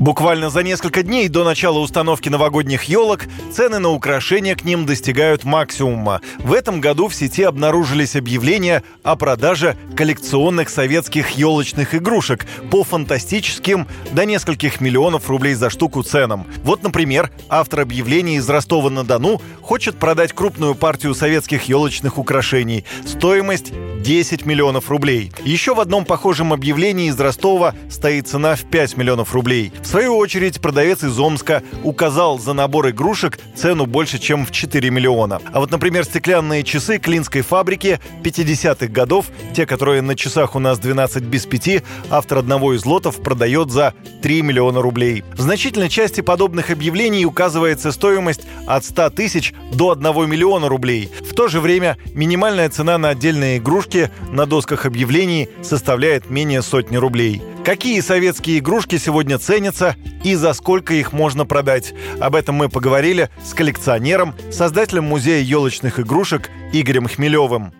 Буквально за несколько дней до начала установки новогодних елок цены на украшения к ним достигают максимума. В этом году в сети обнаружились объявления о продаже коллекционных советских елочных игрушек по фантастическим до нескольких миллионов рублей за штуку ценам. Вот, например, автор объявления из Ростова-на-Дону хочет продать крупную партию советских елочных украшений. Стоимость 10 миллионов рублей. Еще в одном похожем объявлении из Ростова стоит цена в 5 миллионов рублей. В свою очередь, продавец из Омска указал за набор игрушек цену больше, чем в 4 миллиона. А вот, например, стеклянные часы Клинской фабрики 50-х годов, те, которые на часах у нас 12 без 5, автор одного из лотов продает за 3 миллиона рублей. В значительной части подобных объявлений указывается стоимость от 100 тысяч до 1 миллиона рублей. В то же время минимальная цена на отдельные игрушки на досках объявлений составляет менее сотни рублей. Какие советские игрушки сегодня ценятся и за сколько их можно продать? Об этом мы поговорили с коллекционером, создателем музея елочных игрушек Игорем Хмелевым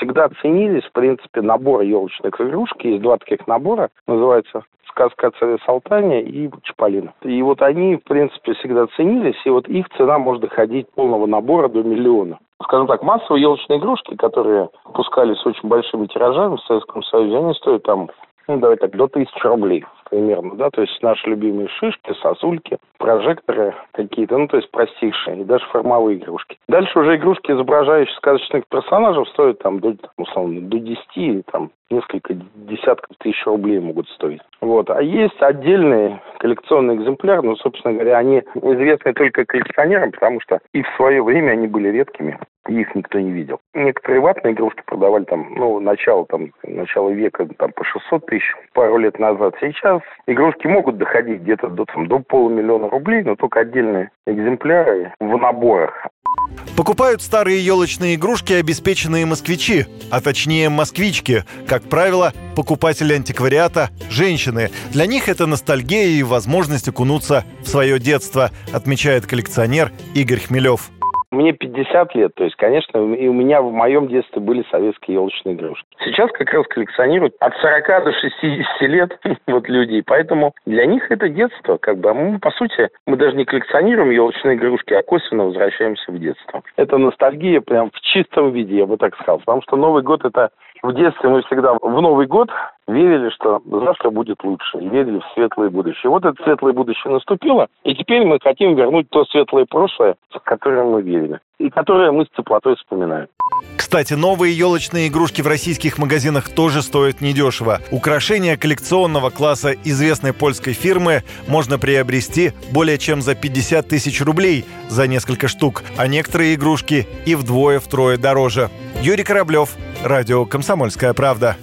всегда ценились, в принципе, набор елочных игрушек. Есть два таких набора, называется «Сказка о царе Салтане» и «Чаполина». И вот они, в принципе, всегда ценились, и вот их цена может доходить полного набора до миллиона скажем так, массовые елочные игрушки, которые пускались очень большими тиражами в Советском Союзе, они стоят там, ну, давай так, до тысячи рублей примерно, да, то есть наши любимые шишки, сосульки, прожекторы какие-то, ну, то есть простейшие, и даже формовые игрушки. Дальше уже игрушки, изображающие сказочных персонажей, стоят там, до, там условно, до 10, там, несколько десятков тысяч рублей могут стоить. Вот. А есть отдельные коллекционные экземпляры, ну, собственно говоря, они известны только коллекционерам, потому что и в свое время они были редкими их никто не видел. Некоторые ватные игрушки продавали там, ну, начало, там, начало века там, по 600 тысяч пару лет назад. Сейчас игрушки могут доходить где-то до, там, до полумиллиона рублей, но только отдельные экземпляры в наборах. Покупают старые елочные игрушки обеспеченные москвичи, а точнее москвички. Как правило, покупатели антиквариата – женщины. Для них это ностальгия и возможность окунуться в свое детство, отмечает коллекционер Игорь Хмелев. Мне 50 лет, то есть, конечно, и у меня в моем детстве были советские елочные игрушки. Сейчас как раз коллекционируют от 40 до 60 лет вот люди, поэтому для них это детство, как бы. А мы, по сути, мы даже не коллекционируем елочные игрушки, а косвенно возвращаемся в детство. Это ностальгия прям в чистом виде, я бы так сказал, потому что Новый год это в детстве мы всегда в Новый год верили, что завтра будет лучше, и верили в светлое будущее. Вот это светлое будущее наступило, и теперь мы хотим вернуть то светлое прошлое, в которое мы верили, и которое мы с теплотой вспоминаем. Кстати, новые елочные игрушки в российских магазинах тоже стоят недешево. Украшения коллекционного класса известной польской фирмы можно приобрести более чем за 50 тысяч рублей за несколько штук, а некоторые игрушки и вдвое-втрое дороже. Юрий Кораблев, Радио «Комсомольская правда».